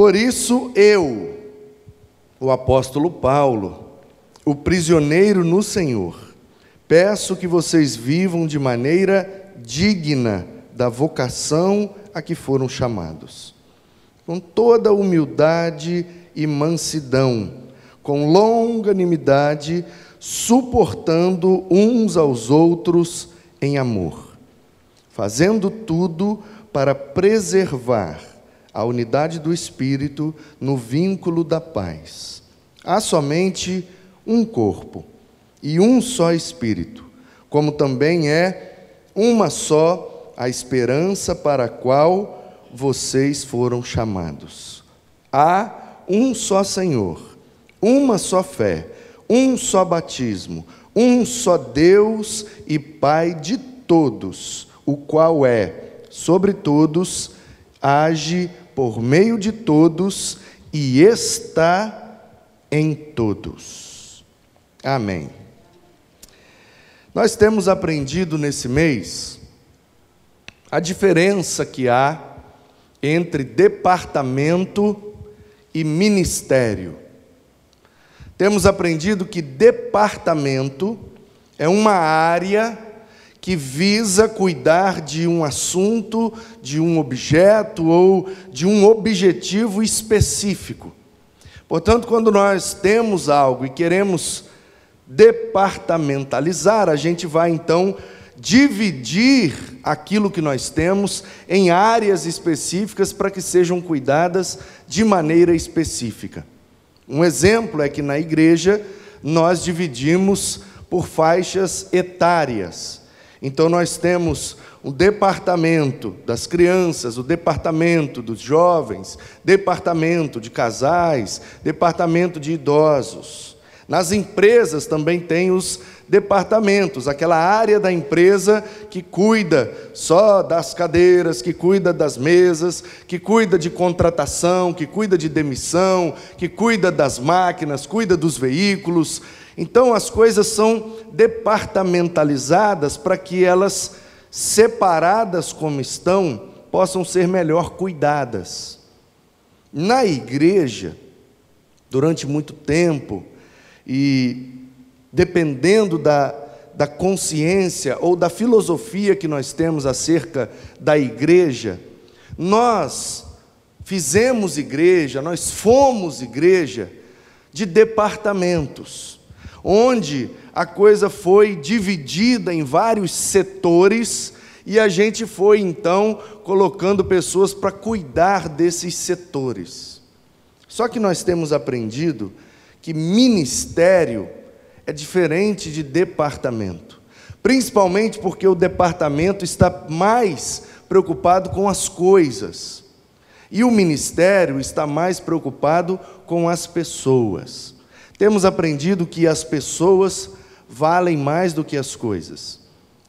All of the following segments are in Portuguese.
Por isso eu, o apóstolo Paulo, o prisioneiro no Senhor, peço que vocês vivam de maneira digna da vocação a que foram chamados, com toda humildade e mansidão, com longanimidade, suportando uns aos outros em amor, fazendo tudo para preservar a unidade do Espírito no vínculo da paz. Há somente um corpo e um só Espírito, como também é uma só a esperança para a qual vocês foram chamados. Há um só Senhor, uma só fé, um só batismo, um só Deus e Pai de todos, o qual é sobre todos, age por meio de todos e está em todos. Amém. Nós temos aprendido nesse mês a diferença que há entre departamento e ministério. Temos aprendido que departamento é uma área que visa cuidar de um assunto, de um objeto ou de um objetivo específico. Portanto, quando nós temos algo e queremos departamentalizar, a gente vai então dividir aquilo que nós temos em áreas específicas para que sejam cuidadas de maneira específica. Um exemplo é que na igreja nós dividimos por faixas etárias. Então nós temos o departamento das crianças, o departamento dos jovens, departamento de casais, departamento de idosos. Nas empresas também tem os departamentos, aquela área da empresa que cuida só das cadeiras, que cuida das mesas, que cuida de contratação, que cuida de demissão, que cuida das máquinas, cuida dos veículos. Então as coisas são departamentalizadas para que elas, separadas como estão, possam ser melhor cuidadas. Na igreja, durante muito tempo, e dependendo da, da consciência ou da filosofia que nós temos acerca da igreja, nós fizemos igreja, nós fomos igreja de departamentos, onde a coisa foi dividida em vários setores e a gente foi então colocando pessoas para cuidar desses setores. Só que nós temos aprendido que ministério é diferente de departamento, principalmente porque o departamento está mais preocupado com as coisas e o ministério está mais preocupado com as pessoas. Temos aprendido que as pessoas valem mais do que as coisas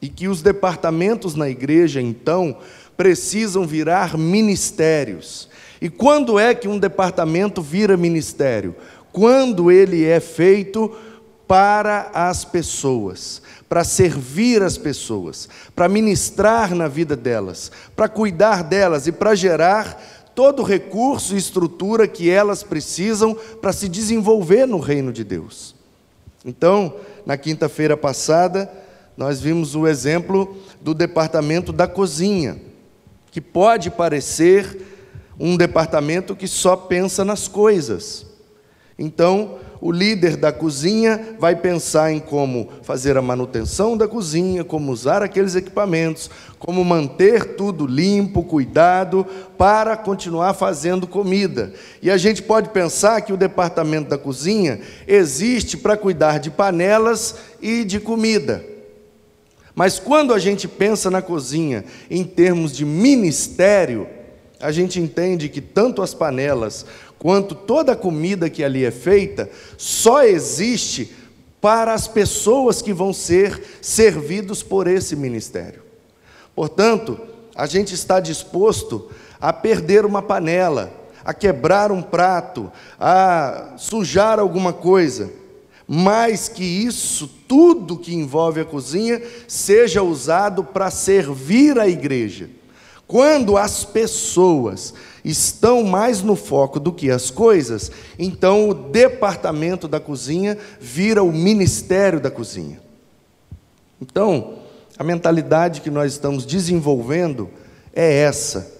e que os departamentos na igreja, então, precisam virar ministérios. E quando é que um departamento vira ministério? quando ele é feito para as pessoas, para servir as pessoas, para ministrar na vida delas, para cuidar delas e para gerar todo recurso e estrutura que elas precisam para se desenvolver no reino de Deus. Então, na quinta-feira passada, nós vimos o exemplo do departamento da cozinha, que pode parecer um departamento que só pensa nas coisas. Então, o líder da cozinha vai pensar em como fazer a manutenção da cozinha, como usar aqueles equipamentos, como manter tudo limpo, cuidado, para continuar fazendo comida. E a gente pode pensar que o departamento da cozinha existe para cuidar de panelas e de comida. Mas quando a gente pensa na cozinha em termos de ministério, a gente entende que tanto as panelas quanto toda a comida que ali é feita só existe para as pessoas que vão ser servidos por esse ministério. Portanto, a gente está disposto a perder uma panela, a quebrar um prato, a sujar alguma coisa, mas que isso, tudo que envolve a cozinha, seja usado para servir a igreja. Quando as pessoas estão mais no foco do que as coisas, então o departamento da cozinha vira o ministério da cozinha. Então, a mentalidade que nós estamos desenvolvendo é essa,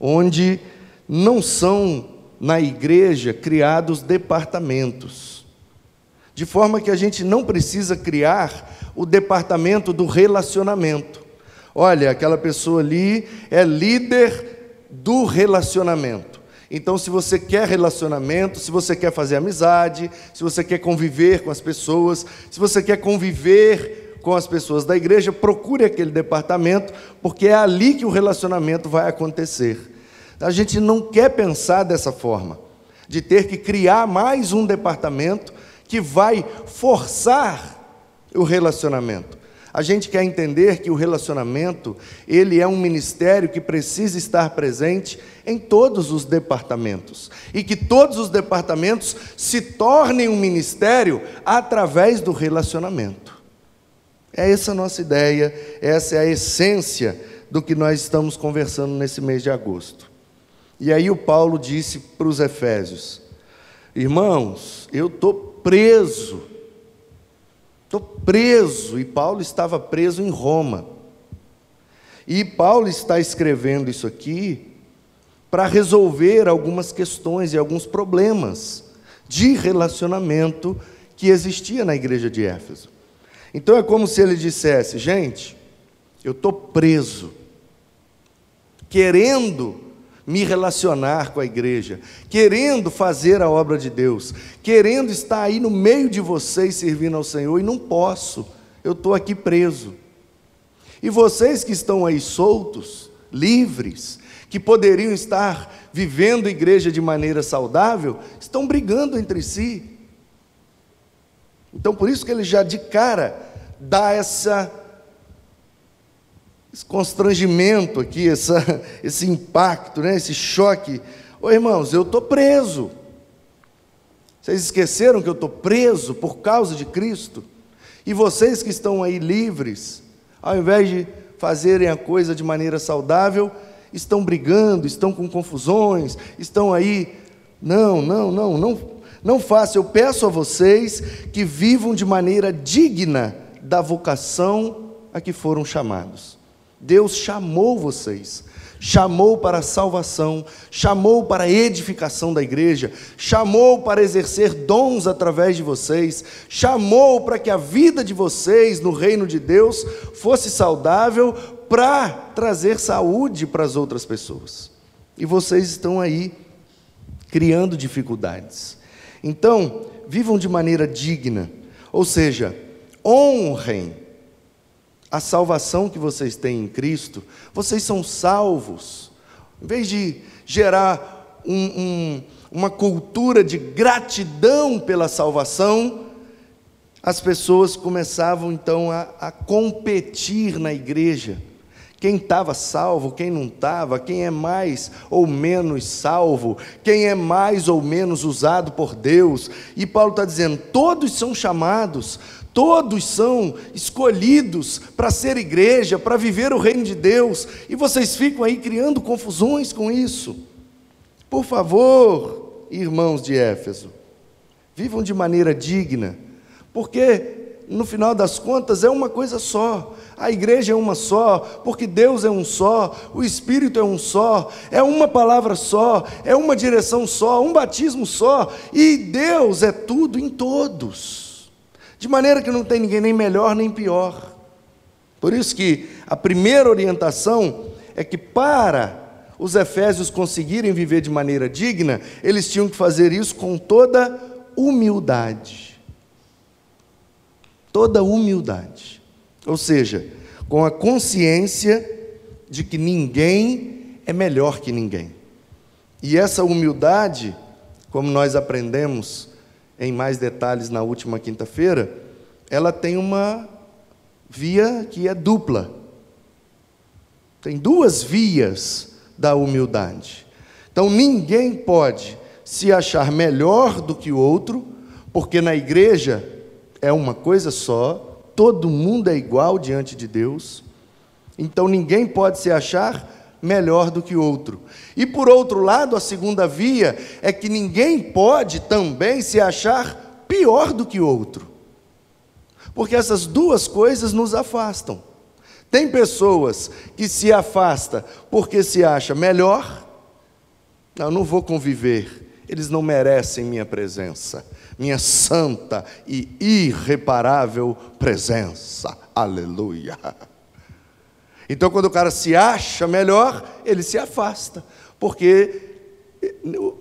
onde não são na igreja criados departamentos, de forma que a gente não precisa criar o departamento do relacionamento. Olha, aquela pessoa ali é líder do relacionamento. Então, se você quer relacionamento, se você quer fazer amizade, se você quer conviver com as pessoas, se você quer conviver com as pessoas da igreja, procure aquele departamento, porque é ali que o relacionamento vai acontecer. A gente não quer pensar dessa forma, de ter que criar mais um departamento que vai forçar o relacionamento. A gente quer entender que o relacionamento, ele é um ministério que precisa estar presente em todos os departamentos e que todos os departamentos se tornem um ministério através do relacionamento. É essa a nossa ideia, essa é a essência do que nós estamos conversando nesse mês de agosto. E aí o Paulo disse para os Efésios: Irmãos, eu estou preso, estou preso, e Paulo estava preso em Roma. E Paulo está escrevendo isso aqui para resolver algumas questões e alguns problemas de relacionamento que existia na igreja de Éfeso. Então é como se ele dissesse: gente, eu estou preso, querendo me relacionar com a igreja, querendo fazer a obra de Deus, querendo estar aí no meio de vocês servindo ao Senhor e não posso, eu estou aqui preso. E vocês que estão aí soltos, livres, que poderiam estar vivendo a igreja de maneira saudável, estão brigando entre si. Então, por isso que ele já de cara dá essa esse constrangimento aqui, essa, esse impacto, né, esse choque. Ô irmãos, eu estou preso. Vocês esqueceram que eu estou preso por causa de Cristo? E vocês que estão aí livres, ao invés de fazerem a coisa de maneira saudável, estão brigando, estão com confusões, estão aí. Não, não, não, não, não faça. Eu peço a vocês que vivam de maneira digna da vocação a que foram chamados. Deus chamou vocês, chamou para a salvação, chamou para a edificação da igreja, chamou para exercer dons através de vocês, chamou para que a vida de vocês no reino de Deus fosse saudável para trazer saúde para as outras pessoas. E vocês estão aí criando dificuldades. Então, vivam de maneira digna, ou seja, honrem a salvação que vocês têm em Cristo, vocês são salvos. Em vez de gerar um, um, uma cultura de gratidão pela salvação, as pessoas começavam então a, a competir na igreja. Quem estava salvo, quem não estava, quem é mais ou menos salvo, quem é mais ou menos usado por Deus. E Paulo está dizendo: todos são chamados, Todos são escolhidos para ser igreja, para viver o reino de Deus, e vocês ficam aí criando confusões com isso. Por favor, irmãos de Éfeso, vivam de maneira digna, porque no final das contas é uma coisa só. A igreja é uma só, porque Deus é um só, o Espírito é um só, é uma palavra só, é uma direção só, um batismo só, e Deus é tudo em todos. De maneira que não tem ninguém nem melhor nem pior. Por isso que a primeira orientação é que para os efésios conseguirem viver de maneira digna, eles tinham que fazer isso com toda humildade. Toda humildade. Ou seja, com a consciência de que ninguém é melhor que ninguém. E essa humildade, como nós aprendemos em mais detalhes na última quinta-feira, ela tem uma via que é dupla. Tem duas vias da humildade. Então ninguém pode se achar melhor do que o outro, porque na igreja é uma coisa só, todo mundo é igual diante de Deus. Então ninguém pode se achar melhor do que outro. E por outro lado, a segunda via é que ninguém pode também se achar pior do que outro. Porque essas duas coisas nos afastam. Tem pessoas que se afasta porque se acha melhor. Não, não vou conviver. Eles não merecem minha presença, minha santa e irreparável presença. Aleluia. Então, quando o cara se acha melhor, ele se afasta, porque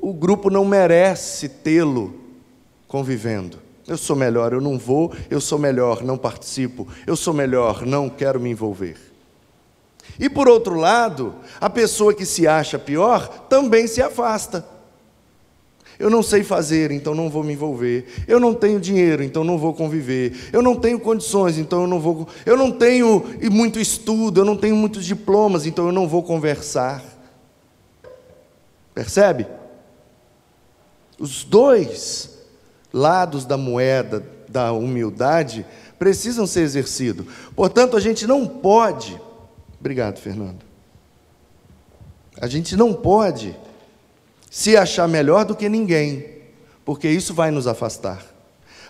o grupo não merece tê-lo convivendo. Eu sou melhor, eu não vou, eu sou melhor, não participo, eu sou melhor, não quero me envolver. E por outro lado, a pessoa que se acha pior também se afasta. Eu não sei fazer, então não vou me envolver. Eu não tenho dinheiro, então não vou conviver. Eu não tenho condições, então eu não vou. Eu não tenho muito estudo, eu não tenho muitos diplomas, então eu não vou conversar. Percebe? Os dois lados da moeda da humildade precisam ser exercidos. Portanto, a gente não pode. Obrigado, Fernando. A gente não pode se achar melhor do que ninguém, porque isso vai nos afastar.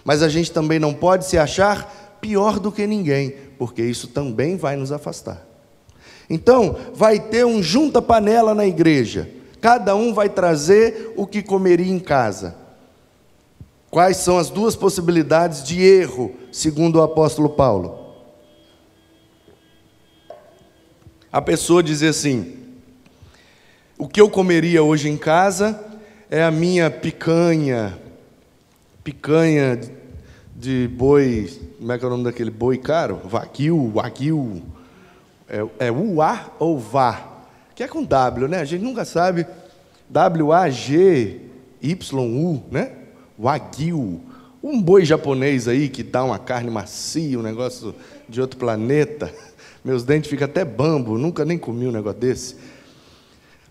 Mas a gente também não pode se achar pior do que ninguém, porque isso também vai nos afastar. Então, vai ter um junta-panela na igreja, cada um vai trazer o que comeria em casa. Quais são as duas possibilidades de erro, segundo o apóstolo Paulo? A pessoa dizer assim: o que eu comeria hoje em casa é a minha picanha, picanha de boi, como é que é o nome daquele boi caro? Wagyu, wagyu. É, é uá ou vá? Que é com W, né? A gente nunca sabe. W-A-G-Y-U, né? Wagyu. Um boi japonês aí que dá uma carne macia, um negócio de outro planeta. Meus dentes ficam até bambo, nunca nem comi um negócio desse.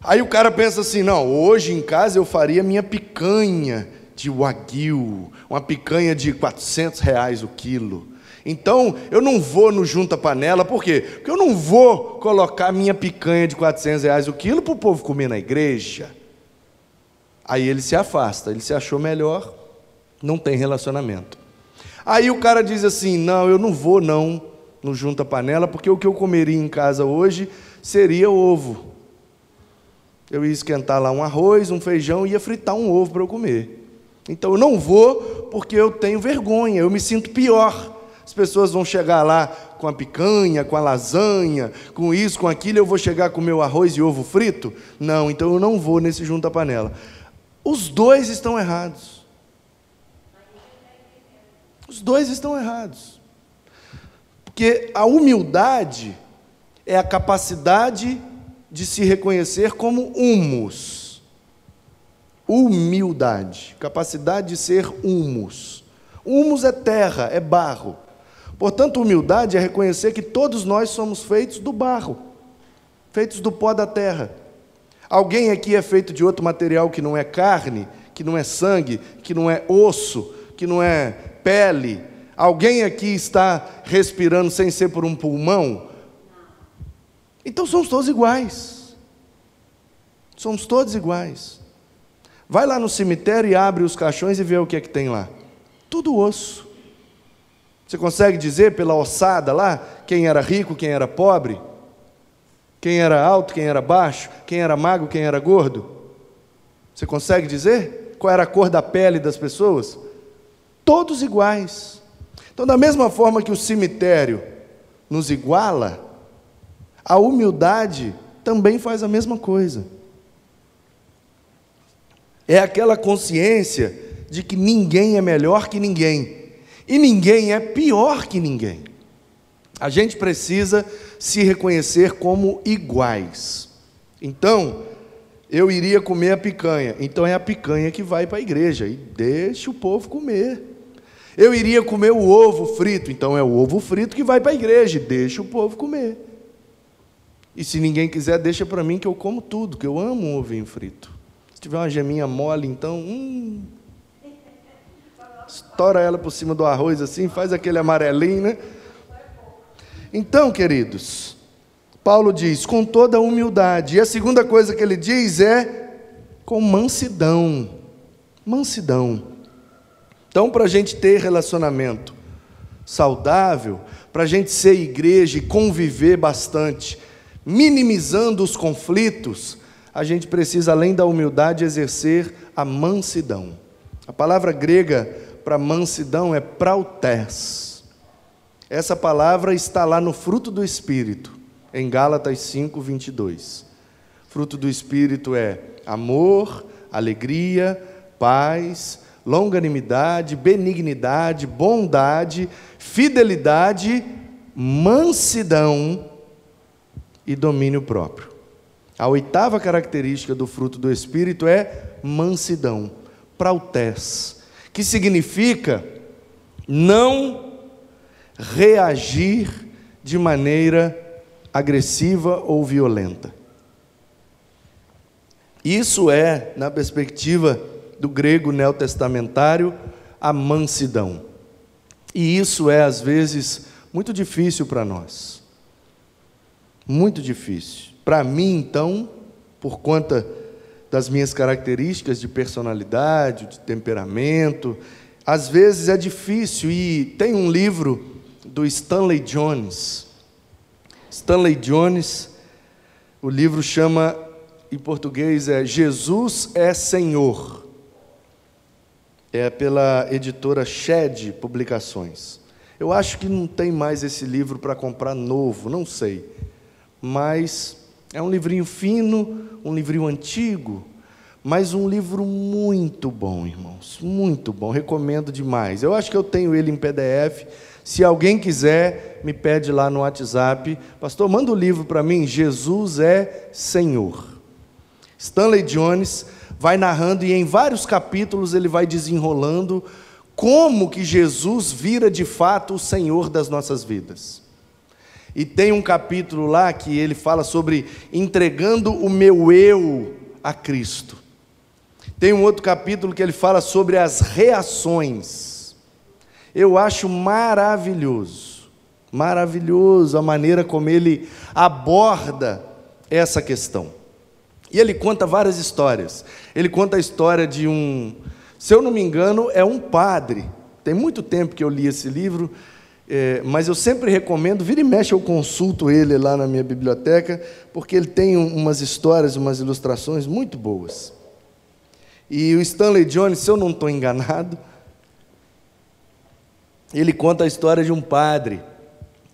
Aí o cara pensa assim: não, hoje em casa eu faria minha picanha de wagyu, uma picanha de 400 reais o quilo. Então eu não vou no junta panela, por quê? Porque eu não vou colocar minha picanha de 400 reais o quilo para o povo comer na igreja. Aí ele se afasta, ele se achou melhor, não tem relacionamento. Aí o cara diz assim: não, eu não vou não no junta panela, porque o que eu comeria em casa hoje seria ovo. Eu ia esquentar lá um arroz, um feijão e ia fritar um ovo para eu comer. Então eu não vou porque eu tenho vergonha, eu me sinto pior. As pessoas vão chegar lá com a picanha, com a lasanha, com isso, com aquilo, eu vou chegar com meu arroz e ovo frito? Não, então eu não vou nesse junta-panela. Os dois estão errados. Os dois estão errados. Porque a humildade é a capacidade de se reconhecer como humus. Humildade, capacidade de ser humus. Humus é terra, é barro. Portanto, humildade é reconhecer que todos nós somos feitos do barro, feitos do pó da terra. Alguém aqui é feito de outro material que não é carne, que não é sangue, que não é osso, que não é pele. Alguém aqui está respirando sem ser por um pulmão? Então somos todos iguais. Somos todos iguais. Vai lá no cemitério e abre os caixões e vê o que é que tem lá. Tudo osso. Você consegue dizer pela ossada lá quem era rico, quem era pobre? Quem era alto, quem era baixo? Quem era magro, quem era gordo? Você consegue dizer qual era a cor da pele das pessoas? Todos iguais. Então, da mesma forma que o cemitério nos iguala, a humildade também faz a mesma coisa. É aquela consciência de que ninguém é melhor que ninguém e ninguém é pior que ninguém. A gente precisa se reconhecer como iguais. Então, eu iria comer a picanha, então é a picanha que vai para a igreja e deixa o povo comer. Eu iria comer o ovo frito, então é o ovo frito que vai para a igreja e deixa o povo comer. E se ninguém quiser, deixa para mim que eu como tudo, que eu amo um ovinho frito. Se tiver uma geminha mole, então, hum, estoura ela por cima do arroz assim, faz aquele amarelinho, né? Então, queridos, Paulo diz com toda humildade. E a segunda coisa que ele diz é com mansidão. Mansidão. Então, para a gente ter relacionamento saudável, para a gente ser igreja e conviver bastante, minimizando os conflitos, a gente precisa, além da humildade, exercer a mansidão. A palavra grega para mansidão é prautes. Essa palavra está lá no fruto do Espírito, em Gálatas 5, 22. Fruto do Espírito é amor, alegria, paz, longanimidade, benignidade, bondade, fidelidade, mansidão e domínio próprio. A oitava característica do fruto do Espírito é mansidão, prautes, que significa não reagir de maneira agressiva ou violenta. Isso é, na perspectiva do grego neotestamentário, a mansidão. E isso é, às vezes, muito difícil para nós. Muito difícil. Para mim, então, por conta das minhas características de personalidade, de temperamento, às vezes é difícil. E tem um livro do Stanley Jones. Stanley Jones, o livro chama, em português, é Jesus é Senhor. É pela editora Shed Publicações. Eu acho que não tem mais esse livro para comprar novo, não sei. Mas é um livrinho fino, um livrinho antigo, mas um livro muito bom, irmãos, muito bom, recomendo demais. Eu acho que eu tenho ele em PDF. Se alguém quiser, me pede lá no WhatsApp, pastor, manda o livro para mim. Jesus é Senhor. Stanley Jones vai narrando e em vários capítulos ele vai desenrolando como que Jesus vira de fato o Senhor das nossas vidas. E tem um capítulo lá que ele fala sobre entregando o meu eu a Cristo. Tem um outro capítulo que ele fala sobre as reações. Eu acho maravilhoso, maravilhoso a maneira como ele aborda essa questão. E ele conta várias histórias. Ele conta a história de um, se eu não me engano, é um padre. Tem muito tempo que eu li esse livro é, mas eu sempre recomendo, vira e mexe, eu consulto ele lá na minha biblioteca, porque ele tem umas histórias, umas ilustrações muito boas. E o Stanley Jones, se eu não estou enganado, ele conta a história de um padre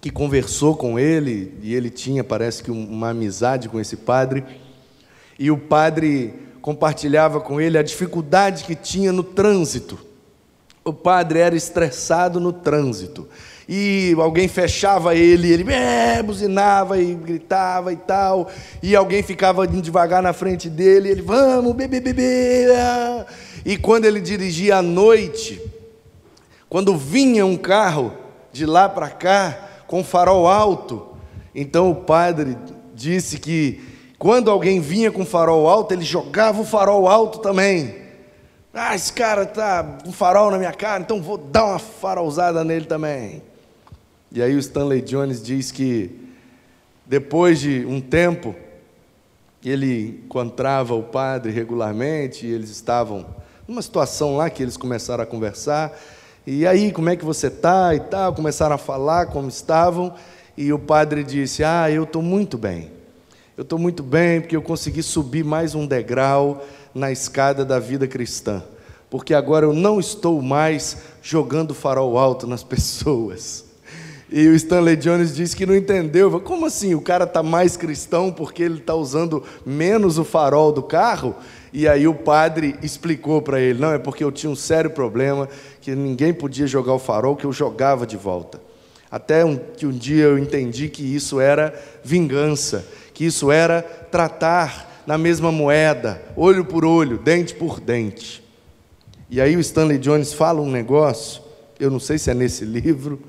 que conversou com ele, e ele tinha, parece que, uma amizade com esse padre, e o padre compartilhava com ele a dificuldade que tinha no trânsito. O padre era estressado no trânsito e alguém fechava ele, ele é, buzinava e gritava e tal, e alguém ficava devagar na frente dele, ele, vamos, bebê, bebê. E quando ele dirigia à noite, quando vinha um carro de lá para cá, com farol alto, então o padre disse que quando alguém vinha com farol alto, ele jogava o farol alto também. Ah, esse cara tá com farol na minha cara, então vou dar uma farolzada nele também. E aí o Stanley Jones diz que depois de um tempo ele encontrava o padre regularmente, e eles estavam numa situação lá que eles começaram a conversar. E aí, como é que você está e tal? Começaram a falar como estavam, e o padre disse: "Ah, eu estou muito bem. Eu estou muito bem porque eu consegui subir mais um degrau na escada da vida cristã, porque agora eu não estou mais jogando farol alto nas pessoas." E o Stanley Jones disse que não entendeu. Como assim? O cara está mais cristão porque ele está usando menos o farol do carro? E aí o padre explicou para ele: não, é porque eu tinha um sério problema, que ninguém podia jogar o farol, que eu jogava de volta. Até um, que um dia eu entendi que isso era vingança, que isso era tratar na mesma moeda, olho por olho, dente por dente. E aí o Stanley Jones fala um negócio, eu não sei se é nesse livro,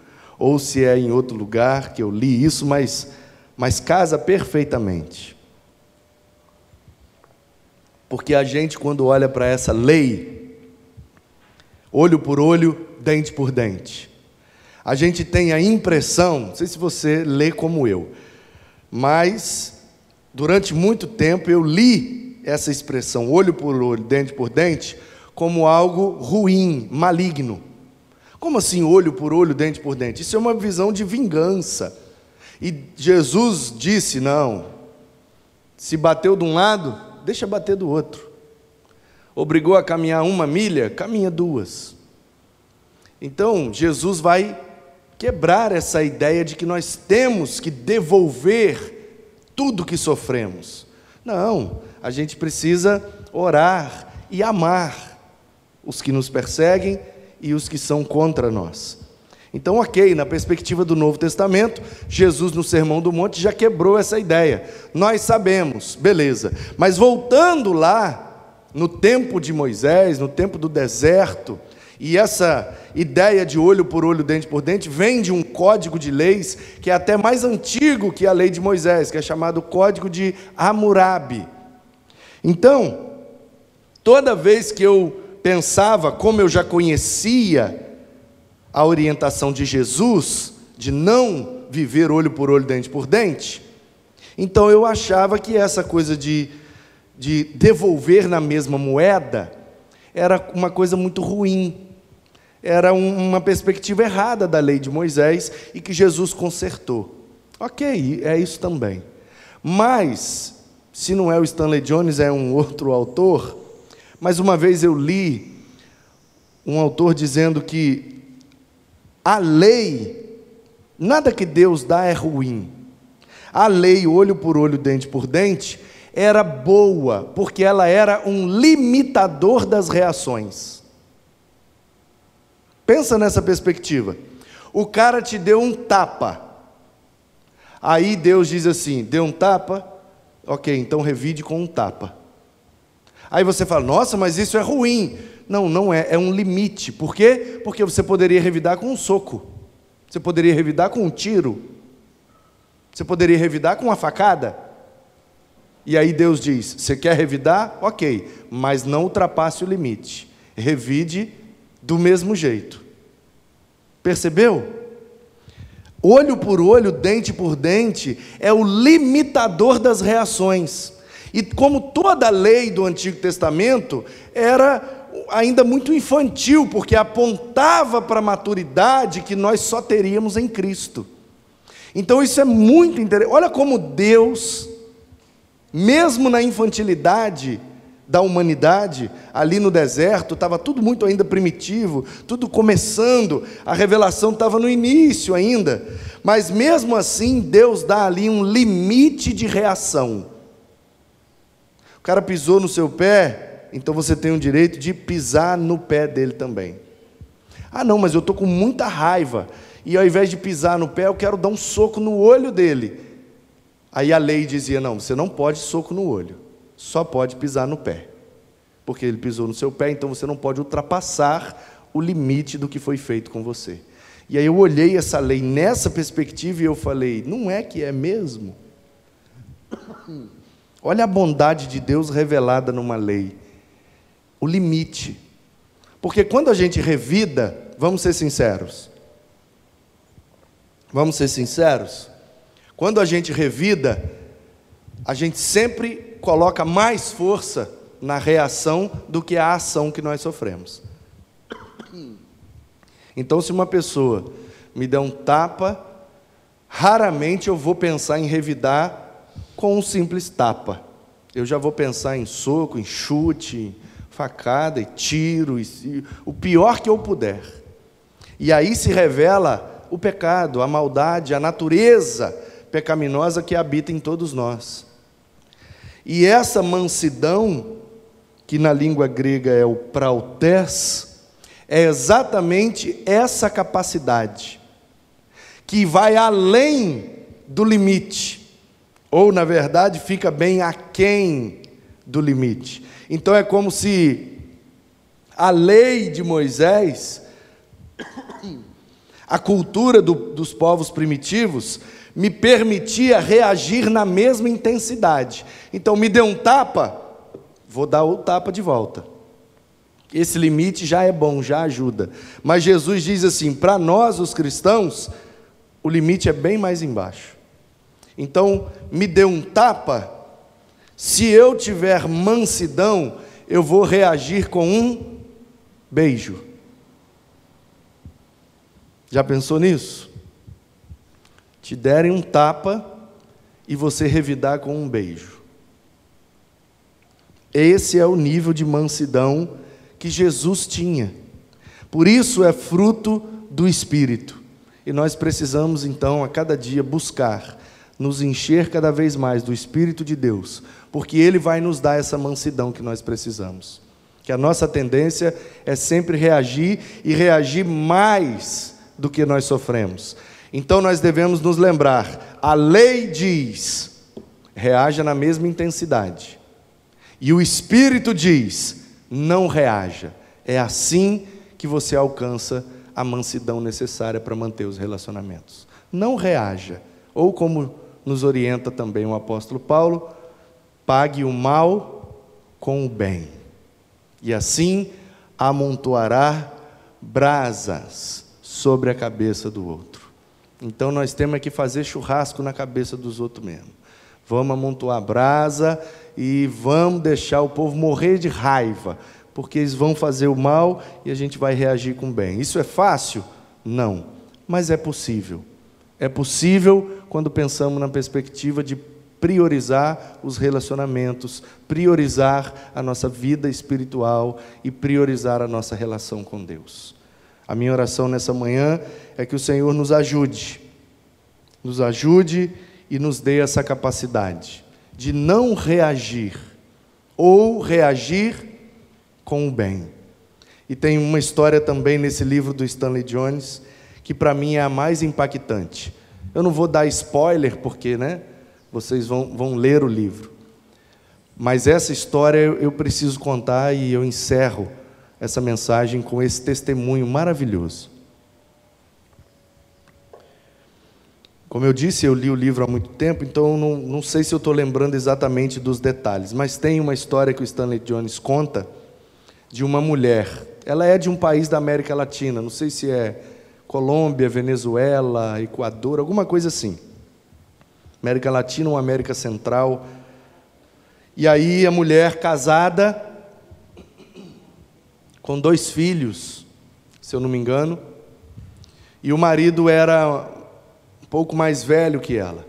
ou se é em outro lugar que eu li isso, mas, mas casa perfeitamente. Porque a gente, quando olha para essa lei, olho por olho, dente por dente, a gente tem a impressão, não sei se você lê como eu, Mas, durante muito tempo, eu li essa expressão, olho por olho, dente por dente, como algo ruim, maligno. Como assim, olho por olho, dente por dente? Isso é uma visão de vingança. E Jesus disse: não, se bateu de um lado, deixa bater do outro. Obrigou a caminhar uma milha, caminha duas. Então, Jesus vai quebrar essa ideia de que nós temos que devolver tudo que sofremos. Não, a gente precisa orar e amar os que nos perseguem e os que são contra nós. Então, ok, na perspectiva do Novo Testamento, Jesus no Sermão do Monte já quebrou essa ideia. Nós sabemos, beleza. Mas voltando lá, no tempo de Moisés, no tempo do deserto, e essa ideia de olho por olho, dente por dente, vem de um código de leis que é até mais antigo que a lei de Moisés, que é chamado Código de Hammurabi. Então, toda vez que eu pensava, como eu já conhecia a orientação de Jesus, de não viver olho por olho, dente por dente, então eu achava que essa coisa de, de devolver na mesma moeda era uma coisa muito ruim era uma perspectiva errada da lei de Moisés e que Jesus consertou. Ok, é isso também. Mas, se não é o Stanley Jones, é um outro autor. Mas uma vez eu li um autor dizendo que a lei, nada que Deus dá é ruim. A lei, olho por olho, dente por dente, era boa, porque ela era um limitador das reações. Pensa nessa perspectiva. O cara te deu um tapa. Aí Deus diz assim: deu um tapa, ok, então revide com um tapa. Aí você fala: nossa, mas isso é ruim. Não, não é, é um limite. Por quê? Porque você poderia revidar com um soco, você poderia revidar com um tiro, você poderia revidar com uma facada. E aí Deus diz: você quer revidar? Ok, mas não ultrapasse o limite. Revide do mesmo jeito. Percebeu? Olho por olho, dente por dente, é o limitador das reações. E como toda a lei do Antigo Testamento era ainda muito infantil, porque apontava para a maturidade que nós só teríamos em Cristo. Então isso é muito interessante. Olha como Deus, mesmo na infantilidade, da humanidade, ali no deserto, estava tudo muito ainda primitivo, tudo começando, a revelação estava no início ainda, mas mesmo assim, Deus dá ali um limite de reação. O cara pisou no seu pé, então você tem o direito de pisar no pé dele também. Ah, não, mas eu estou com muita raiva, e ao invés de pisar no pé, eu quero dar um soco no olho dele. Aí a lei dizia: não, você não pode soco no olho só pode pisar no pé. Porque ele pisou no seu pé, então você não pode ultrapassar o limite do que foi feito com você. E aí eu olhei essa lei nessa perspectiva e eu falei: não é que é mesmo? Olha a bondade de Deus revelada numa lei. O limite. Porque quando a gente revida, vamos ser sinceros. Vamos ser sinceros? Quando a gente revida, a gente sempre coloca mais força na reação do que a ação que nós sofremos. Então, se uma pessoa me der um tapa, raramente eu vou pensar em revidar com um simples tapa. Eu já vou pensar em soco, em chute, facada e tiro, e, o pior que eu puder. E aí se revela o pecado, a maldade, a natureza pecaminosa que habita em todos nós. E essa mansidão, que na língua grega é o prautes, é exatamente essa capacidade, que vai além do limite, ou na verdade fica bem aquém do limite. Então é como se a lei de Moisés, a cultura do, dos povos primitivos, me permitia reagir na mesma intensidade. Então, me deu um tapa, vou dar o tapa de volta. Esse limite já é bom, já ajuda. Mas Jesus diz assim: para nós, os cristãos, o limite é bem mais embaixo. Então, me dê um tapa, se eu tiver mansidão, eu vou reagir com um beijo. Já pensou nisso? Te derem um tapa e você revidar com um beijo. Esse é o nível de mansidão que Jesus tinha. Por isso é fruto do Espírito. E nós precisamos então a cada dia buscar nos encher cada vez mais do Espírito de Deus, porque Ele vai nos dar essa mansidão que nós precisamos. Que a nossa tendência é sempre reagir e reagir mais do que nós sofremos. Então nós devemos nos lembrar: a lei diz, reaja na mesma intensidade. E o Espírito diz, não reaja. É assim que você alcança a mansidão necessária para manter os relacionamentos. Não reaja. Ou como nos orienta também o apóstolo Paulo, pague o mal com o bem. E assim amontoará brasas sobre a cabeça do outro. Então nós temos que fazer churrasco na cabeça dos outros mesmo. Vamos amontoar brasa e vamos deixar o povo morrer de raiva, porque eles vão fazer o mal e a gente vai reagir com o bem. Isso é fácil? Não, mas é possível. É possível quando pensamos na perspectiva de priorizar os relacionamentos, priorizar a nossa vida espiritual e priorizar a nossa relação com Deus. A minha oração nessa manhã é que o Senhor nos ajude, nos ajude e nos dê essa capacidade de não reagir ou reagir com o bem. E tem uma história também nesse livro do Stanley Jones que para mim é a mais impactante. Eu não vou dar spoiler, porque né, vocês vão, vão ler o livro. Mas essa história eu preciso contar e eu encerro essa mensagem com esse testemunho maravilhoso. Como eu disse, eu li o livro há muito tempo, então não, não sei se eu estou lembrando exatamente dos detalhes, mas tem uma história que o Stanley Jones conta de uma mulher. Ela é de um país da América Latina, não sei se é Colômbia, Venezuela, Equador, alguma coisa assim. América Latina ou América Central. E aí a mulher casada, com dois filhos, se eu não me engano, e o marido era um pouco mais velho que ela.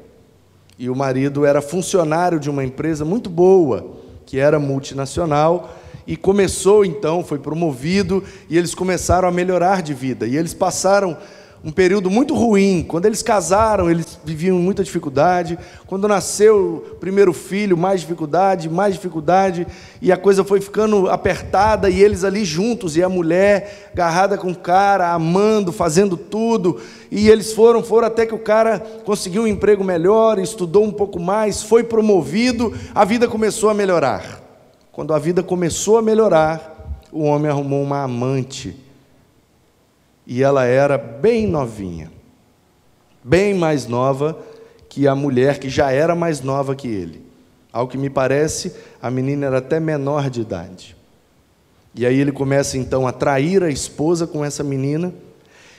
E o marido era funcionário de uma empresa muito boa, que era multinacional, e começou então, foi promovido, e eles começaram a melhorar de vida. E eles passaram um período muito ruim. Quando eles casaram, eles viviam muita dificuldade. Quando nasceu o primeiro filho, mais dificuldade, mais dificuldade, e a coisa foi ficando apertada, e eles ali juntos, e a mulher agarrada com o cara, amando, fazendo tudo. E eles foram, foram até que o cara conseguiu um emprego melhor, estudou um pouco mais, foi promovido, a vida começou a melhorar. Quando a vida começou a melhorar, o homem arrumou uma amante. E ela era bem novinha. Bem mais nova que a mulher que já era mais nova que ele. Ao que me parece, a menina era até menor de idade. E aí ele começa então a trair a esposa com essa menina.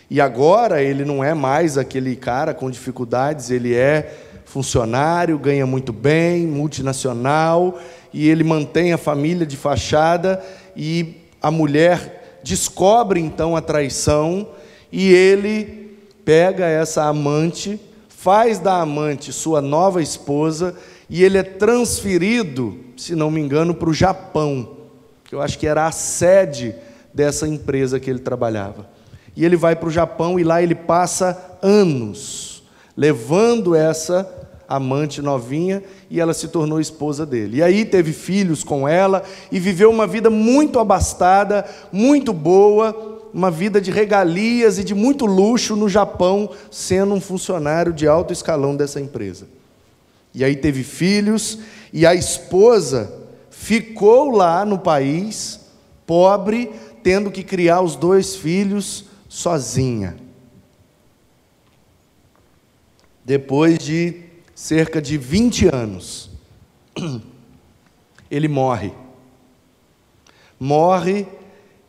E agora ele não é mais aquele cara com dificuldades, ele é funcionário, ganha muito bem, multinacional, e ele mantém a família de fachada e a mulher descobre então a traição e ele pega essa amante, faz da amante sua nova esposa e ele é transferido, se não me engano, para o Japão, que eu acho que era a sede dessa empresa que ele trabalhava. E ele vai para o Japão e lá ele passa anos levando essa amante novinha e ela se tornou esposa dele. E aí teve filhos com ela e viveu uma vida muito abastada, muito boa, uma vida de regalias e de muito luxo no Japão, sendo um funcionário de alto escalão dessa empresa. E aí teve filhos e a esposa ficou lá no país, pobre, tendo que criar os dois filhos sozinha. Depois de cerca de 20 anos, ele morre. Morre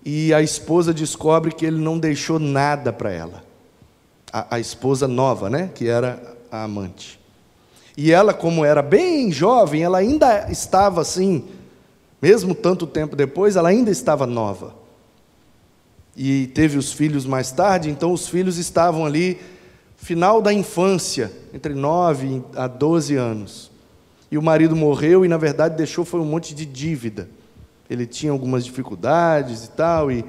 e a esposa descobre que ele não deixou nada para ela. A, a, esposa nova, né? Que era a amante. E ela, como era bem jovem, ela ainda estava assim, mesmo tanto tempo depois, ela ainda estava nova. E teve os filhos mais tarde, então os filhos estavam ali, final da infância, entre 9 a 12 anos. E o marido morreu e, na verdade, deixou foi um monte de dívida. Ele tinha algumas dificuldades e tal, e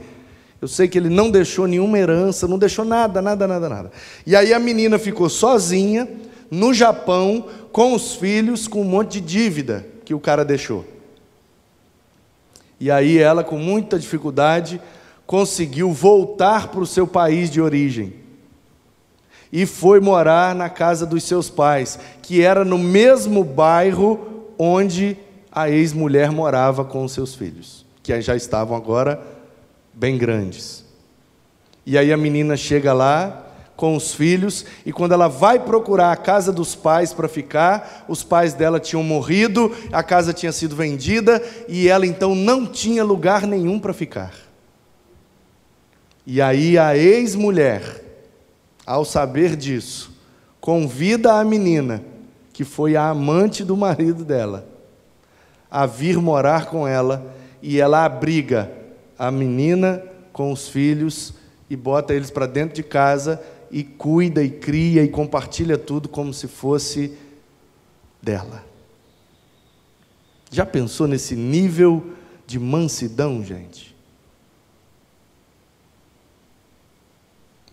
eu sei que ele não deixou nenhuma herança, não deixou nada, nada, nada, nada. E aí a menina ficou sozinha no Japão com os filhos, com um monte de dívida que o cara deixou. E aí ela, com muita dificuldade, conseguiu voltar para o seu país de origem. E foi morar na casa dos seus pais, que era no mesmo bairro onde a ex-mulher morava com os seus filhos, que já estavam agora bem grandes. E aí a menina chega lá com os filhos, e quando ela vai procurar a casa dos pais para ficar, os pais dela tinham morrido, a casa tinha sido vendida, e ela então não tinha lugar nenhum para ficar. E aí a ex-mulher, ao saber disso, convida a menina, que foi a amante do marido dela, a vir morar com ela, e ela abriga a menina com os filhos e bota eles para dentro de casa e cuida e cria e compartilha tudo como se fosse dela. Já pensou nesse nível de mansidão, gente?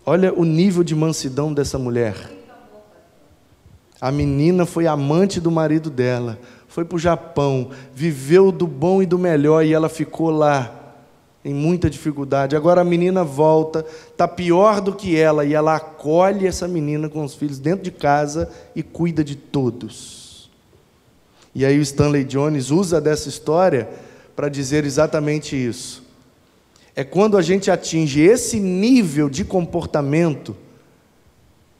Olha o nível de mansidão dessa mulher. A menina foi amante do marido dela, foi para o Japão, viveu do bom e do melhor e ela ficou lá em muita dificuldade. Agora a menina volta, está pior do que ela, e ela acolhe essa menina com os filhos dentro de casa e cuida de todos. E aí o Stanley Jones usa dessa história para dizer exatamente isso. É quando a gente atinge esse nível de comportamento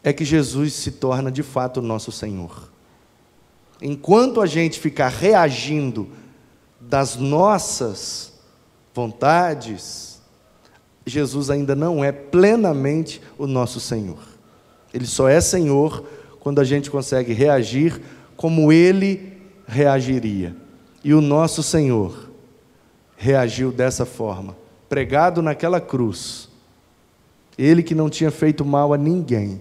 é que Jesus se torna de fato o nosso Senhor. Enquanto a gente ficar reagindo das nossas vontades, Jesus ainda não é plenamente o nosso Senhor. Ele só é Senhor quando a gente consegue reagir como ele reagiria. E o nosso Senhor reagiu dessa forma, pregado naquela cruz. Ele que não tinha feito mal a ninguém,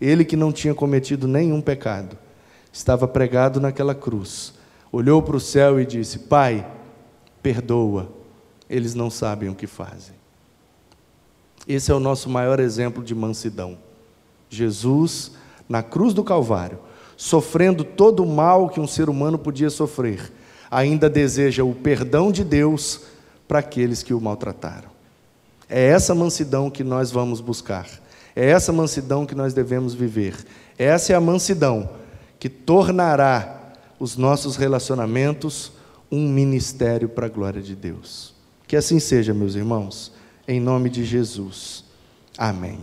ele que não tinha cometido nenhum pecado, estava pregado naquela cruz. Olhou para o céu e disse: Pai, perdoa, eles não sabem o que fazem. Esse é o nosso maior exemplo de mansidão. Jesus, na cruz do Calvário, sofrendo todo o mal que um ser humano podia sofrer, ainda deseja o perdão de Deus para aqueles que o maltrataram. É essa mansidão que nós vamos buscar. É essa mansidão que nós devemos viver. Essa é a mansidão que tornará os nossos relacionamentos um ministério para a glória de Deus. Que assim seja, meus irmãos, em nome de Jesus. Amém.